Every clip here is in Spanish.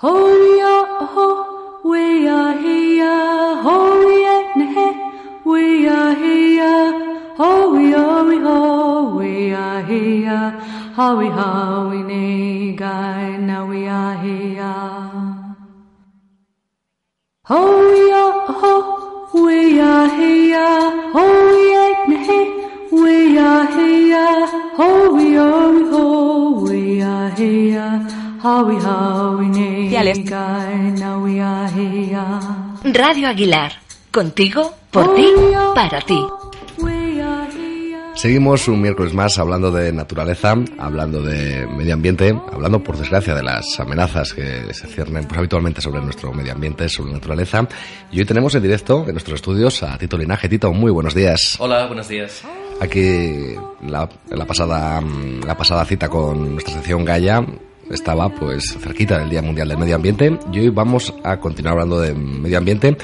Horia ho, we are here. Horia nehe, we are here. Ho, we are we ho, we are here. How we how we negai, now we are here. Horia ho, we are here. Horia nehe, we are here. Ho, we are we ho, we are here. Radio Aguilar, contigo por ti, para ti. Seguimos un miércoles más hablando de naturaleza, hablando de medio ambiente, hablando por desgracia de las amenazas que se ciernen pues, habitualmente sobre nuestro medio ambiente, sobre la naturaleza. Y hoy tenemos en directo en nuestros estudios a Tito Linaje. Tito, muy buenos días. Hola, buenos días. Aquí la, la pasada, la pasada cita con nuestra sección Gaia estaba pues cerquita del Día Mundial del Medio Ambiente. Y hoy vamos a continuar hablando de medio ambiente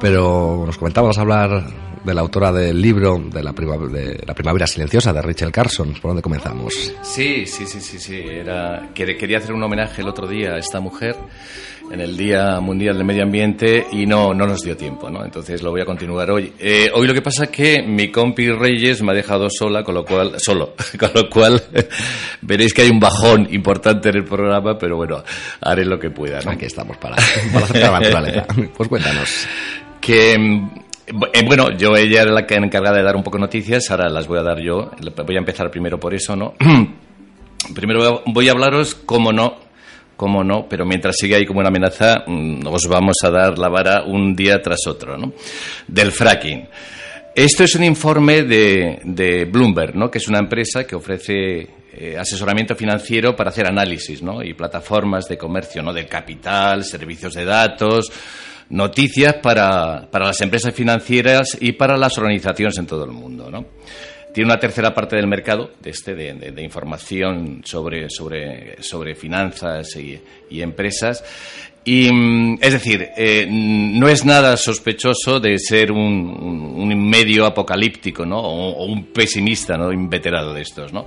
pero nos comentábamos hablar de la autora del libro de la, de la Primavera Silenciosa de Rachel Carson. ¿Por dónde comenzamos? Sí, sí, sí, sí, sí. Era, quería hacer un homenaje el otro día a esta mujer en el Día Mundial del Medio Ambiente y no, no nos dio tiempo, ¿no? Entonces lo voy a continuar hoy. Eh, hoy lo que pasa es que mi compi Reyes me ha dejado sola, con lo cual, solo, con lo cual veréis que hay un bajón importante en el programa, pero bueno, haré lo que pueda, ¿no? Aquí estamos para, para hacer la naturaleza. Pues cuéntanos que eh, bueno, yo ella era la que encargada de dar un poco noticias, ahora las voy a dar yo. Voy a empezar primero por eso, ¿no? primero voy a hablaros, cómo no, cómo no, pero mientras sigue ahí como una amenaza, mm, os vamos a dar la vara un día tras otro, ¿no? Del fracking. Esto es un informe de, de Bloomberg, ¿no? Que es una empresa que ofrece eh, asesoramiento financiero para hacer análisis, ¿no? Y plataformas de comercio, ¿no? Del capital, servicios de datos noticias para, para, las empresas financieras y para las organizaciones en todo el mundo. ¿no? Tiene una tercera parte del mercado de, este, de, información sobre, sobre, sobre finanzas y, empresas. Y, mm, es decir, eh, no es nada sospechoso de ser un, un, medio apocalíptico ¿no? o, o, un pesimista ¿no? inveterado de estos. ¿no?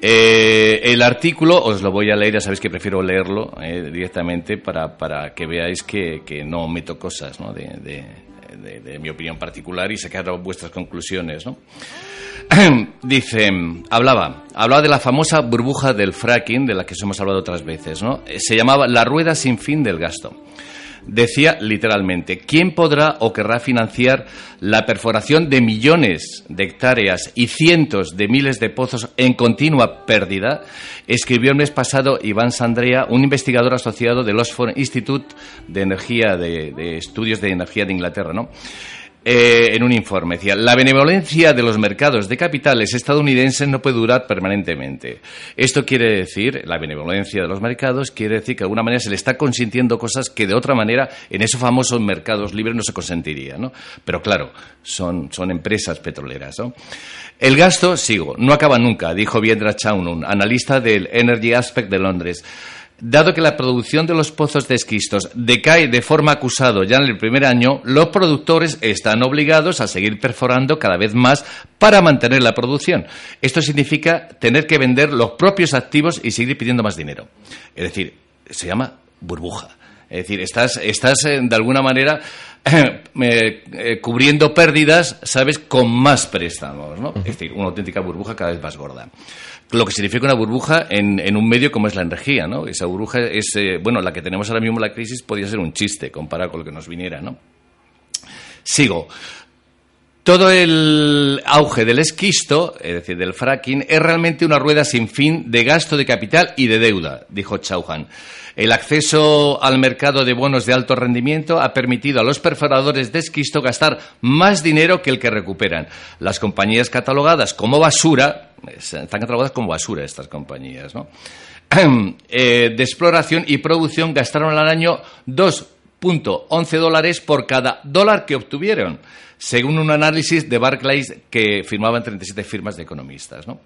Eh, el artículo os lo voy a leer, ya sabéis que prefiero leerlo eh, directamente para, para, que veáis que, que, no meto cosas ¿no? de, de, de, mi opinión particular y sacar vuestras conclusiones. ¿no? Dice, hablaba, hablaba de la famosa burbuja del fracking de la que os hemos hablado otras veces. ¿no? Se llamaba la rueda sin fin del gasto decía literalmente, ¿quién podrá o querrá financiar la perforación de millones de hectáreas y cientos de miles de pozos en continua pérdida? Escribió el mes pasado Iván Sandrea, un investigador asociado del Oxford Institute de Energía, de, de Estudios de Energía de Inglaterra, ¿no? Eh, en un informe. Decía, la benevolencia de los mercados de capitales estadounidenses no puede durar permanentemente. Esto quiere decir, la benevolencia de los mercados quiere decir que de alguna manera se le está consintiendo cosas que de otra manera en esos famosos mercados libres no se consentiría. ¿no? Pero claro, son, empresas petroleras. ¿no? El gasto, sigo, no acaba nunca, dijo Viendra Chaunun, analista del Energy Aspect de Londres. Dado que la producción de los pozos de esquistos decae de forma acusada ya en el primer año, los productores están obligados a seguir perforando cada vez más para mantener la producción. Esto significa tener que vender los propios activos y seguir pidiendo más dinero. Es decir, se llama burbuja. Es decir, estás, estás eh, de alguna manera eh, eh, cubriendo pérdidas, ¿sabes?, con más préstamos, ¿no? Es decir, una auténtica burbuja cada vez más gorda lo que significa una burbuja en, en, un medio como es la energía, ¿no? Esa burbuja es, eh, bueno, la que tenemos ahora mismo, la crisis, podría ser un chiste comparado con lo que nos viniera, ¿no? Sigo. Todo el auge del esquisto, es decir, del fracking, es realmente una rueda sin fin de gasto de capital y de deuda, dijo Chauhan. El acceso al mercado de bonos de alto rendimiento ha permitido a los perforadores de esquisto gastar más dinero que el que recuperan. Las compañías catalogadas como basura, están catalogadas como basura estas compañías, ¿no? eh, de exploración y producción gastaron al año 2.11 dólares por cada dólar que obtuvieron, según un análisis de Barclays que firmaban 37 firmas de economistas. ¿no?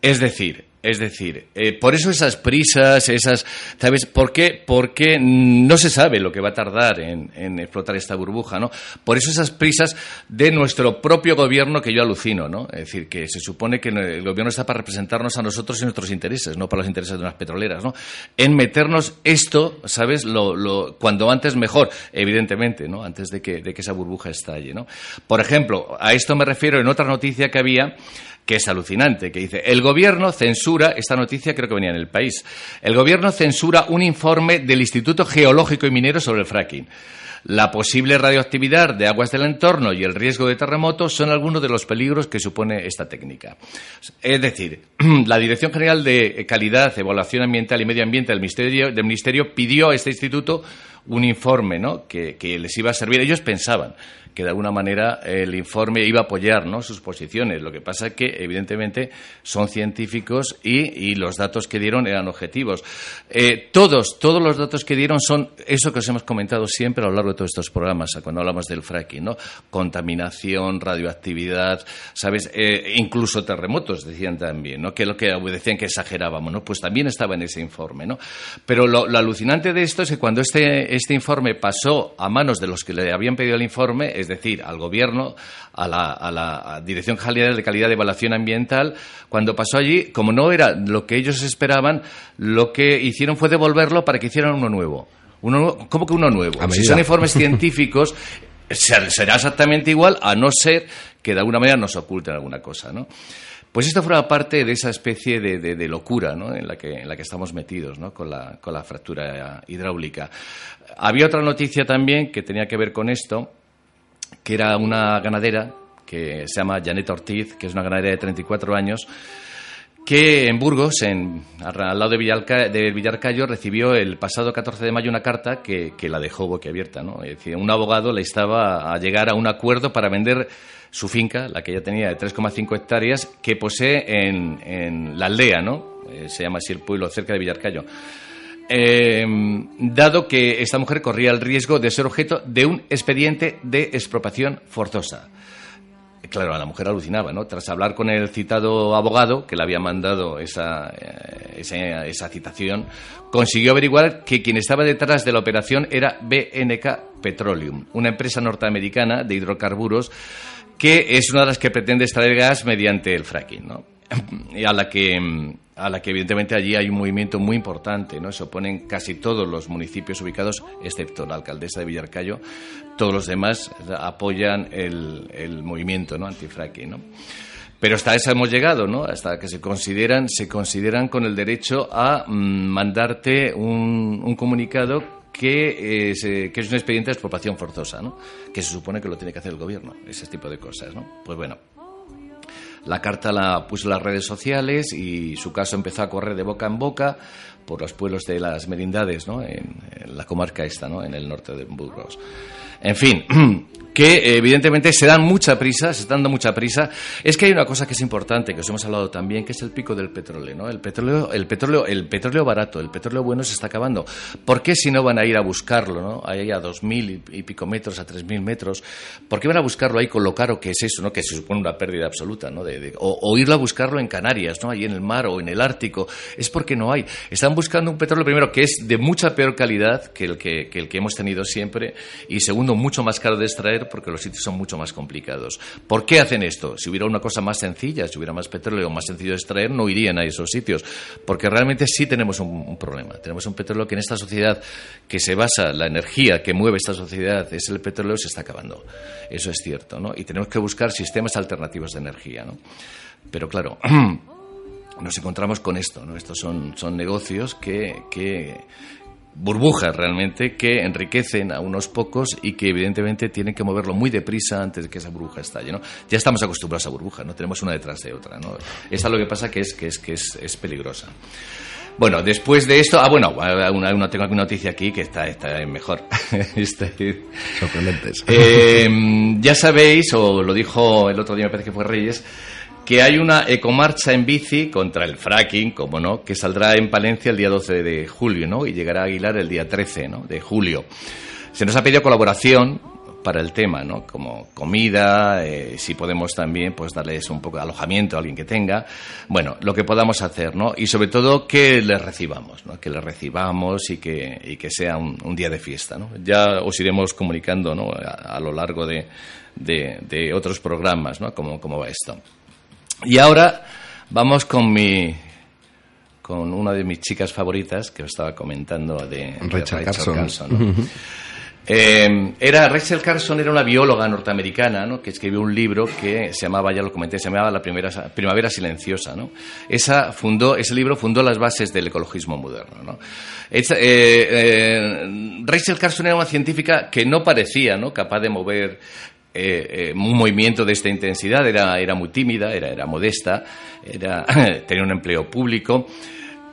Es decir, es decir, eh, por eso esas prisas, esas, ¿sabes? ¿Por qué? Porque no se sabe lo que va a tardar en, explotar esta burbuja, ¿no? Por eso esas prisas de nuestro propio gobierno que yo alucino, ¿no? Es decir, que se supone que el gobierno está para representarnos a nosotros y nuestros intereses, no para los intereses de unas petroleras, ¿no? En meternos esto, ¿sabes? Lo, lo, cuando antes mejor, evidentemente, ¿no? Antes de que, de que esa burbuja estalle, ¿no? Por ejemplo, a esto me refiero en otra noticia que había que es alucinante, que dice, el gobierno censura, esta noticia creo que venía en el país, el gobierno censura un informe del Instituto Geológico y Minero sobre el fracking. La posible radioactividad de aguas del entorno y el riesgo de terremotos son algunos de los peligros que supone esta técnica. Es decir, la Dirección General de Calidad, Evaluación Ambiental y Medio Ambiente del Ministerio, del Ministerio pidió a este instituto un informe ¿no? que, que les iba a servir. Ellos pensaban que de alguna manera el informe iba a apoyar ¿no? sus posiciones. Lo que pasa es que, evidentemente, son científicos y, los datos que dieron eran objetivos. Eh, todos, todos los datos que dieron son eso que os hemos comentado siempre a lo largo de todos estos programas, cuando hablamos del fracking, ¿no? Contaminación, radioactividad, ¿sabes? Eh, incluso terremotos, decían también, ¿no? Que lo que decían que exagerábamos, ¿no? Pues también estaba en ese informe, ¿no? Pero lo, alucinante de esto es que cuando este, este informe pasó a manos de los que le habían pedido el informe, es decir, al Gobierno, a la, Dirección General de Calidad de Evaluación Ambiental, cuando pasó allí, como no era lo que ellos esperaban, lo que hicieron fue devolverlo para que hicieran uno nuevo. Uno, ¿Cómo que uno nuevo? Si son informes científicos, será exactamente igual, a no ser que de alguna manera nos oculten alguna cosa, ¿no? Pues esto forma parte de esa especie de, locura ¿no? en, la que, en la que estamos metidos ¿no? con, la, con la fractura hidráulica. Había otra noticia también que tenía que ver con esto, que era una ganadera que se llama Janet Ortiz, que es una ganadera de 34 años, que en Burgos, en, al lado de, Villalca, de Villarcayo, recibió el pasado 14 de mayo una carta que, la dejó boquiabierta. ¿no? Es decir, un abogado le estaba a llegar a un acuerdo para vender su finca, la que ella tenía de 3,5 hectáreas, que posee en, en la aldea, ¿no? Eh, se llama así el pueblo, cerca de Villarcayo. Em, dado que esta mujer corría el riesgo de ser objeto de un expediente de expropiación forzosa. Claro, la mujer alucinaba, ¿no? Tras hablar con el citado abogado que le había mandado esa, eh, esa, esa, citación, consiguió averiguar que quien estaba detrás de la operación era BNK Petroleum, una empresa norteamericana de hidrocarburos que es una de las que pretende extraer gas mediante el fracking, ¿no? A la que a la que evidentemente allí hay un movimiento muy importante, ¿no? Se oponen casi todos los municipios ubicados, excepto la alcaldesa de Villarcayo, todos los demás apoyan el, movimiento, ¿no? Antifracking, ¿no? Pero hasta eso hemos llegado, ¿no? Hasta que se consideran, se consideran con el derecho a mm, mandarte un, un comunicado que es, que es un expediente de expropiación forzosa, ¿no? Que se supone que lo tiene que hacer el gobierno, ese tipo de cosas, ¿no? Pues bueno, la carta la puso en las redes sociales y su caso empezó a correr de boca en boca por los pueblos de las merindades, ¿no? en, la comarca esta, ¿no? en el norte de Burgos. En fin, que evidentemente se dan mucha prisa, se están dando mucha prisa. Es que hay una cosa que es importante, que os hemos hablado también, que es el pico del petróleo, ¿no? El petróleo, el petróleo, el petróleo barato, el petróleo bueno se está acabando. ¿Por qué si no van a ir a buscarlo, ¿no? Ahí a dos mil y pico metros, a tres mil metros, ¿por qué van a buscarlo ahí con lo caro que es eso, ¿no? Que se supone una pérdida absoluta, ¿no? De, o, irlo a buscarlo en Canarias, ¿no? Ahí en el mar o en el Ártico. Es porque no hay. Están buscando un petróleo primero que es de mucha peor calidad que el que, que el que hemos tenido siempre y segundo mucho más caro de extraer porque los sitios son mucho más complicados. ¿Por qué hacen esto? Si hubiera una cosa más sencilla, si hubiera más petróleo más sencillo de extraer, no irían a esos sitios. Porque realmente sí tenemos un, problema. Tenemos un petróleo que en esta sociedad que se basa, la energía que mueve esta sociedad es el petróleo, se está acabando. Eso es cierto, ¿no? Y tenemos que buscar sistemas alternativos de energía, ¿no? Pero claro, nos encontramos con esto, ¿no? Estos son, son negocios que, que burbujas realmente que enriquecen a unos pocos y que evidentemente tienen que moverlo muy deprisa antes de que esa burbuja estalle, ¿no? Ya estamos acostumbrados a burbujas, ¿no? Tenemos una detrás de otra, ¿no? Esta es lo que pasa que es que es que es, peligrosa. Bueno, después de esto, ah, bueno, una, tengo una noticia aquí que está, está mejor. Este, Sorprendentes. Eh, ya sabéis, o lo dijo el otro día, me parece que fue Reyes, que hay una ecomarcha en bici contra el fracking, como no, que saldrá en Palencia el día 12 de julio, ¿no? Y llegará a Aguilar el día 13, ¿no? De julio. Se nos ha pedido colaboración para el tema, ¿no? Como comida, eh, si podemos también pues darles un poco de alojamiento a alguien que tenga, bueno, lo que podamos hacer, ¿no? Y sobre todo que les recibamos, ¿no? Que les recibamos y que, y que sea un, día de fiesta, ¿no? Ya os iremos comunicando, ¿no? A, lo largo de, de, otros programas, ¿no? Cómo, cómo va esto. Y ahora vamos con mi con una de mis chicas favoritas que os estaba comentando de Rachel, Carson. Eh, era Rachel Carson era una bióloga norteamericana ¿no? que escribió un libro que se llamaba, ya lo comenté, se llamaba La primera, Primavera Silenciosa. ¿no? Esa fundó, ese libro fundó las bases del ecologismo moderno. ¿no? Eh, eh, Rachel Carson era una científica que no parecía ¿no? capaz de mover un movimiento de esta intensidad, era, era muy tímida, era, era modesta, era, tenía un empleo público.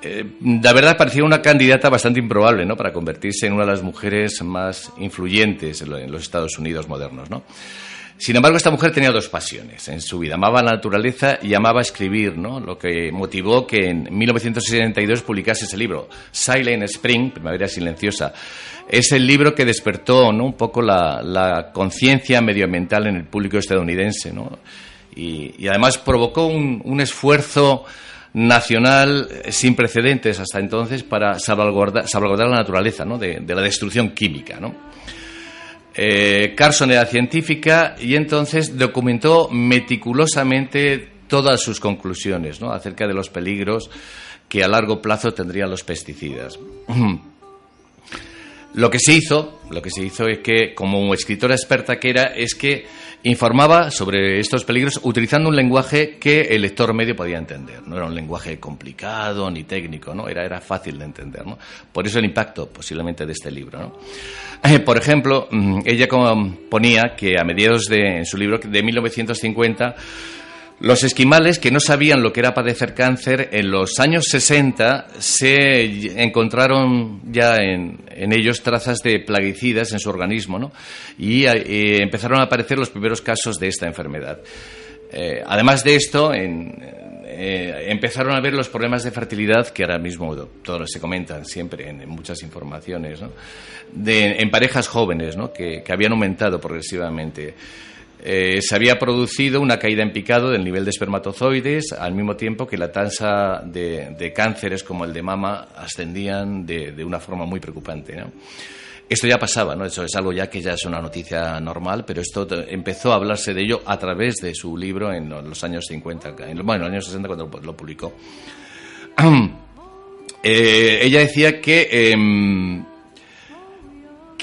Eh, la verdad parecía una candidata bastante improbable ¿no? para convertirse en una de las mujeres más influyentes en los Estados Unidos modernos. ¿no? Sin embargo, esta mujer tenía dos pasiones en su vida. Amaba la naturaleza y amaba escribir, ¿no? lo que motivó que en 1962 publicase ese libro, Silent Spring, Primavera Silenciosa. Es el libro que despertó un poco la, conciencia medioambiental en el público estadounidense. ¿no? Y, además provocó un esfuerzo nacional sin precedentes hasta entonces para salvaguardar, salvaguardar la naturaleza ¿no? de, la destrucción química. ¿no? Eh, Carson era científica y entonces documentó meticulosamente todas sus conclusiones ¿no? acerca de los peligros que a largo plazo tendrían los pesticidas. Lo que se hizo, lo que se hizo es que, como escritora experta que era, es que informaba sobre estos peligros utilizando un lenguaje que el lector medio podía entender. No era un lenguaje complicado ni técnico, ¿no? Era, era fácil de entender, ¿no? Por eso el impacto, posiblemente, de este libro, ¿no? Eh, por ejemplo, mm, ella ponía que a mediados de en su libro de 1950 los esquimales que no sabían lo que era padecer cáncer, en los años 60 se encontraron ya en, ellos trazas de plaguicidas en su organismo ¿no? y, eh, empezaron a aparecer los primeros casos de esta enfermedad. Eh, además de esto, eh, empezaron a ver los problemas de fertilidad que ahora mismo todos se comentan siempre en, muchas informaciones, ¿no? de, en parejas jóvenes ¿no? que, que habían aumentado progresivamente. Eh, se había producido una caída en picado del nivel de espermatozoides, al mismo tiempo que la tasa de, cánceres como el de mama ascendían de, una forma muy preocupante. Esto ya pasaba, ¿no? Eso es algo ya que ya es una noticia normal, pero esto empezó a hablarse de ello a través de su libro en los años 50, bueno, en los años 60 cuando lo publicó. Eh, ella decía que em,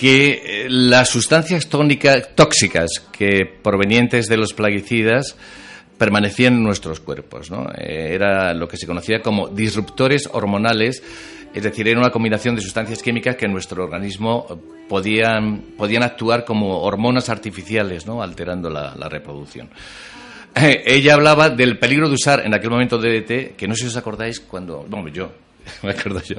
que eh, las sustancias tóxicas que provenientes de los plaguicidas permanecían en nuestros cuerpos. ¿no? Eh, era lo que se conocía como disruptores hormonales, es decir, era una combinación de sustancias químicas que en nuestro organismo podían, podían actuar como hormonas artificiales, ¿no? alterando la, reproducción. ella hablaba del peligro de usar en aquel momento DDT, que no sé si os acordáis cuando, bueno, yo me acuerdo yo,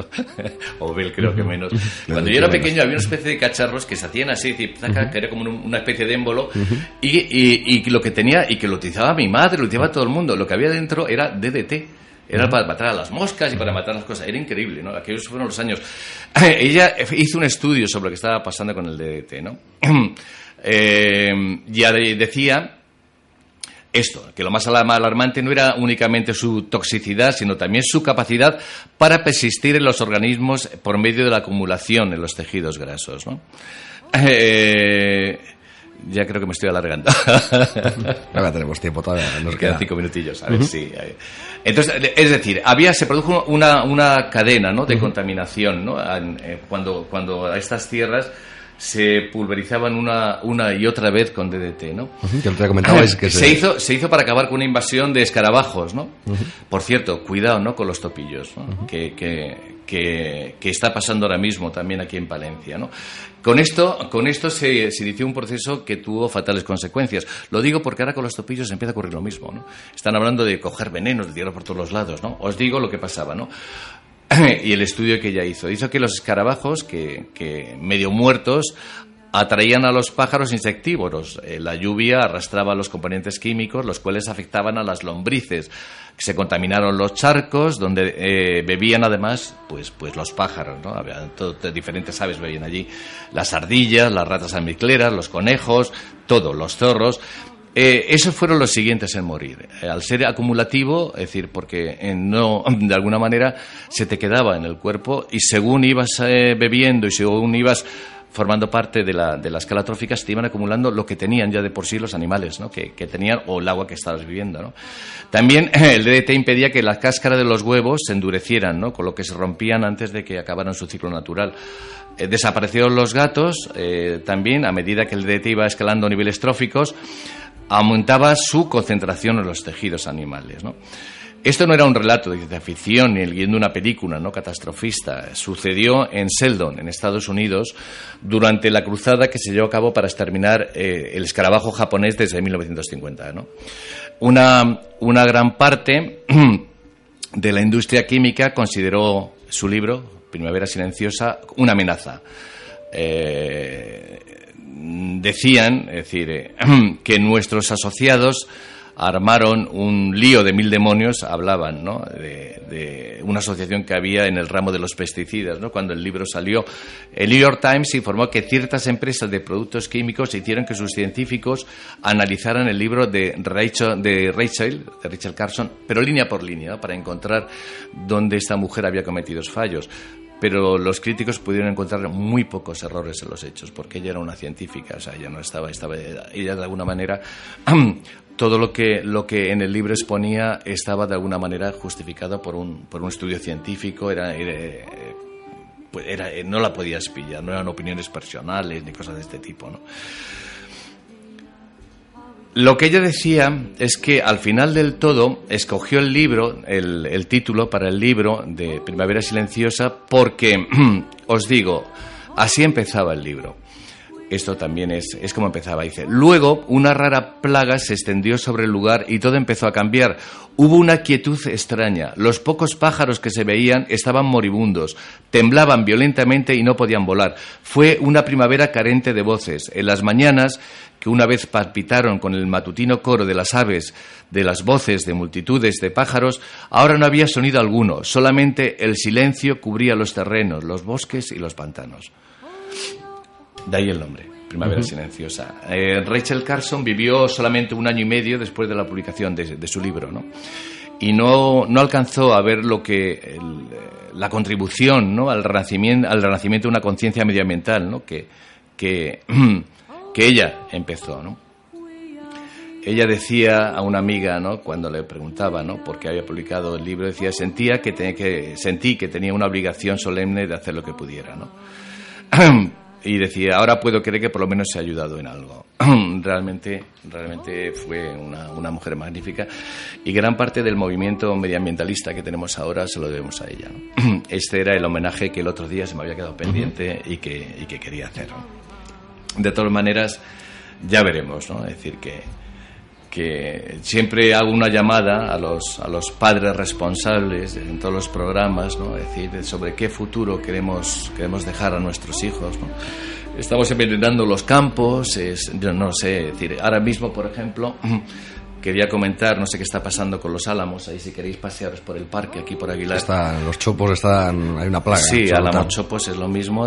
o Bill creo que menos. Cuando yo era pequeño había una especie de cacharros que se hacían así, que era como una especie de émbolo, y, y, lo que tenía, y que lo utilizaba mi madre, lo utilizaba todo el mundo, lo que había dentro era DDT. Era para matar a las moscas y para matar las cosas. Era increíble, ¿no? Aquellos fueron los años. Ella hizo un estudio sobre lo que estaba pasando con el DDT, ¿no? eh, ya decía esto, que lo más alarmante no era únicamente su toxicidad, sino también su capacidad para persistir en los organismos por medio de la acumulación en los tejidos grasos. ¿no? Eh, ya creo que me estoy alargando. Ahora tenemos tiempo todavía. Nos quedan cinco minutillos. A ver si. Entonces, es decir, había, se produjo una, una cadena ¿no? de contaminación ¿no? Eh, cuando, cuando a estas tierras se pulverizaban una, una y otra vez con DDT, ¿no? que se... hizo se hizo para acabar con una invasión de escarabajos, ¿no? Por cierto, cuidado, ¿no? Con los topillos, que, que, que, está pasando ahora mismo también aquí en Palencia, ¿no? Con esto, con esto se, se, inició un proceso que tuvo fatales consecuencias. Lo digo porque ahora con los topillos empieza a ocurrir lo mismo, ¿no? Están hablando de coger venenos, de tirar por todos los lados, ¿no? Os digo lo que pasaba, ¿no? y el estudio que ella hizo. Hizo que los escarabajos, que, medio muertos, atraían a los pájaros insectívoros. Eh, la lluvia arrastraba los componentes químicos, los cuales afectaban a las lombrices. Se contaminaron los charcos, donde eh, bebían además pues, pues los pájaros. ¿no? Había diferentes aves bebían allí. Las ardillas, las ratas almizcleras, los conejos, todo, los zorros. Eh, esos fueron los siguientes en morir. Eh, al ser acumulativo, es decir, porque no, de alguna manera se te quedaba en el cuerpo y según ibas bebiendo y según ibas formando parte de la, de la escala trófica, se iban acumulando lo que tenían ya de por sí los animales, ¿no? que, tenían, o el agua que estabas viviendo. ¿no? También el DDT impedía que la cáscara de los huevos se endurecieran, ¿no? con lo que se rompían antes de que acabaran su ciclo natural. Eh, desaparecieron los gatos eh, también, a medida que el DDT iba escalando niveles tróficos, aumentaba su concentración en los tejidos animales. Esto no era un relato de ficción ni el guion de una película no catastrofista. Sucedió en Seldon, en Estados Unidos, durante la cruzada que se llevó a cabo para exterminar eh, el escarabajo japonés desde 1950. Una, una gran parte de la industria química consideró su libro, Primavera Silenciosa, una amenaza. Eh, decían, es decir, eh, que nuestros asociados armaron un lío de mil demonios, hablaban ¿no? de, una asociación que había en el ramo de los pesticidas. ¿no? Cuando el libro salió, el New York Times informó que ciertas empresas de productos químicos hicieron que sus científicos analizaran el libro de Rachel, de Rachel, de Rachel Carson, pero línea por línea, para encontrar dónde esta mujer había cometido fallos pero los críticos pudieron encontrar muy pocos errores en los hechos, porque ella era una científica, o sea, ella no estaba, estaba ella de alguna manera todo lo que, lo que en el libro exponía estaba de alguna manera justificado por un, por un estudio científico, era, pues era, no la podías pillar, no eran opiniones personales ni cosas de este tipo. Lo que ella decía es que al final del todo escogió el libro, el, título para el libro de Primavera Silenciosa, porque, os digo, así empezaba el libro. Esto también es, es como empezaba, dice. Luego, una rara plaga se extendió sobre el lugar y todo empezó a cambiar. Hubo una quietud extraña. Los pocos pájaros que se veían estaban moribundos, temblaban violentamente y no podían volar. Fue una primavera carente de voces. En las mañanas, que una vez palpitaron con el matutino coro de las aves, de las voces de multitudes de pájaros, ahora no había sonido alguno, solamente el silencio cubría los terrenos, los bosques y los pantanos. De ahí el nombre, Primavera Silenciosa. Eh, Rachel Carson vivió solamente un año y medio después de la publicación de, su libro, ¿no? Y no, no, alcanzó a ver lo que la contribución ¿no? al, renacimiento, al renacimiento de una conciencia medioambiental ¿no? que, que, que ella empezó. ¿no? ella decía a una amiga, ¿no? cuando le preguntaba ¿no? por qué había publicado el libro, decía, sentía que, tenía que, sentí que tenía una obligación solemne de hacer lo que pudiera. ¿no? y decía, ahora puedo creer que por lo menos se ha ayudado en algo. realmente, realmente fue una, una, mujer magnífica y gran parte del movimiento medioambientalista que tenemos ahora se lo debemos a ella. Este era el homenaje que el otro día se me había quedado pendiente y, que, y que quería hacer. De todas maneras, ya veremos, ¿no? Es decir, que, que siempre hago una llamada a los, a los padres responsables en todos los programas, ¿no? es decir, sobre qué futuro queremos, queremos dejar a nuestros hijos. Estamos envenenando los campos, es, no sé, decir, ahora mismo, por ejemplo, quería comentar, no sé qué está pasando con los álamos, ahí si queréis pasearos por el parque, aquí por Aguilar. Están, los chopos están, hay una plaga. Sí, álamos chopos es lo mismo,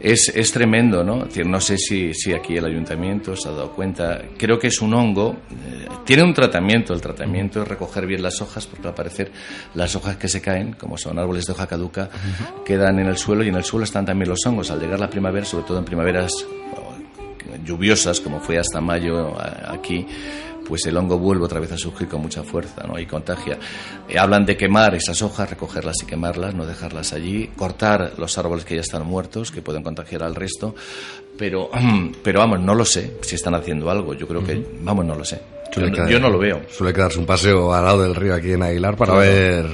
es, es, tremendo, ¿no? decir, no sé si, si aquí el ayuntamiento se ha dado cuenta, creo que es un hongo, eh, tiene un tratamiento, el tratamiento es recoger bien las hojas, porque al parecer las hojas que se caen, como son árboles de hoja caduca, quedan en el suelo y en el suelo están también los hongos. Al llegar la primavera, sobre todo en primaveras oh, lluviosas, como fue hasta mayo aquí, pues el hongo vuelve otra vez a surgir con mucha fuerza ¿no? y contagia. Eh, hablan de quemar esas hojas, recogerlas y quemarlas, no dejarlas allí, cortar los árboles que ya están muertos, que pueden contagiar al resto, pero, pero vamos, no lo sé si están haciendo algo, yo creo que, vamos, no lo sé. Yo, no lo veo. Suele quedarse un paseo al lado del río aquí en Aguilar para ver.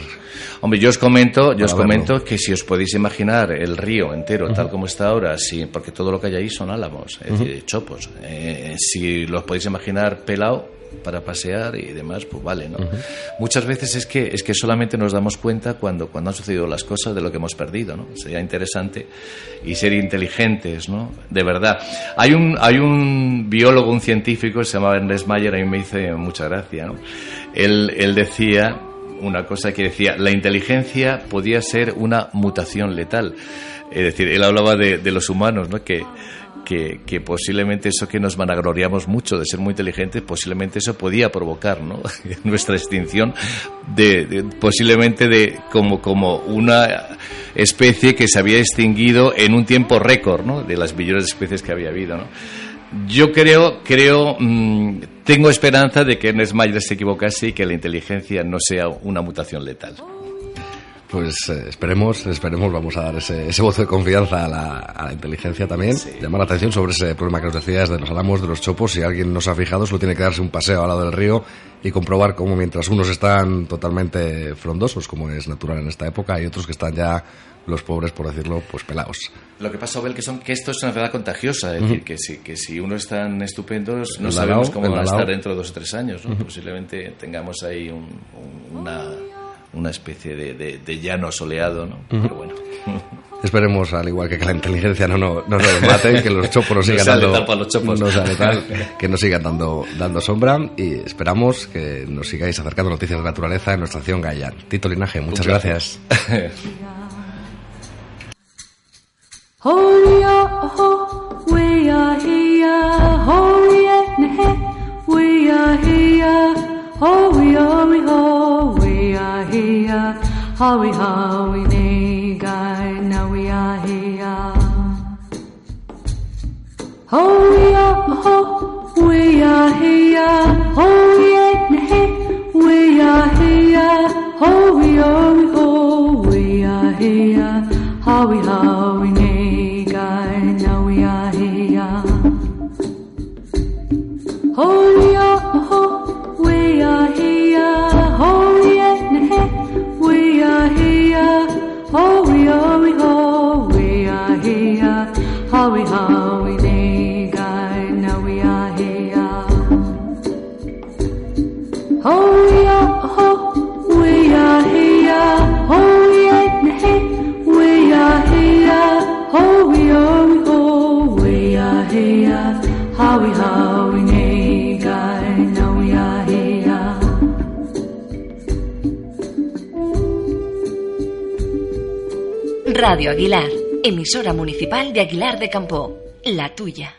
Hombre, yo os comento, yo os comento que si os podéis imaginar el río entero tal como está ahora, sí, porque todo lo que hay ahí son álamos, es decir, chopos. Eh, si los podéis imaginar pelado, para pasear y demás, pues vale, ¿no? Muchas veces es que, es que solamente nos damos cuenta cuando, cuando han sucedido las cosas de lo que hemos perdido, ¿no? Sería interesante y ser inteligentes, ¿no? De verdad. Hay un, hay un biólogo, un científico, se llama Ernest Mayer, a mí me dice mucha gracia, ¿no? Él, él decía una cosa que decía, la inteligencia podía ser una mutación letal. Es decir, él hablaba de, de los humanos, ¿no? Que, que, posiblemente eso que nos vanagloriamos mucho de ser muy inteligentes, posiblemente eso podía provocar ¿no? nuestra extinción, de, de, posiblemente de como, como una especie que se había extinguido en un tiempo récord ¿no? de las millones de especies que había habido. ¿no? Yo creo, creo, mmm, tengo esperanza de que Ernest Mayr se equivocase y que la inteligencia no sea una mutación letal pues eh, esperemos, esperemos, vamos a dar ese, ese voto de confianza a la, a la inteligencia también. Sí. Llamar la atención sobre ese problema que nos decías de los álamos, de los chopos. Si alguien no se ha fijado, solo tiene que darse un paseo al lado del río y comprobar cómo mientras unos están totalmente frondosos, como es natural en esta época, hay otros que están ya los pobres, por decirlo, pues pelados. Lo que pasa, Abel, que son que esto es una enfermedad contagiosa, es uh -huh. decir, que si, que si uno están estupendos, no sabemos cómo van a estar dentro de dos o tres años, ¿no? Uh -huh. Posiblemente tengamos ahí un, un, una una especie de, de, de llano soleado, ¿no? Uh -huh. Pero bueno. Esperemos, al igual que, que la inteligencia no, no, no nos mate, que los chopos nos sigan dando. Para los chopos. No sea letal, que nos sigan dando, dando sombra y esperamos que nos sigáis acercando noticias de naturaleza en nuestra acción Gaia. Tito Linaje, muchas gracias. Howie, howie, nay, guy, now we are here. Oh, we are, oh, we are here. Oh, yeah, nay, we are here. Oh, we are, we, oh, we are here. Howie, howie, guy, now we are here. We oh, Radio Aguilar, emisora municipal de Aguilar de Campo, la tuya.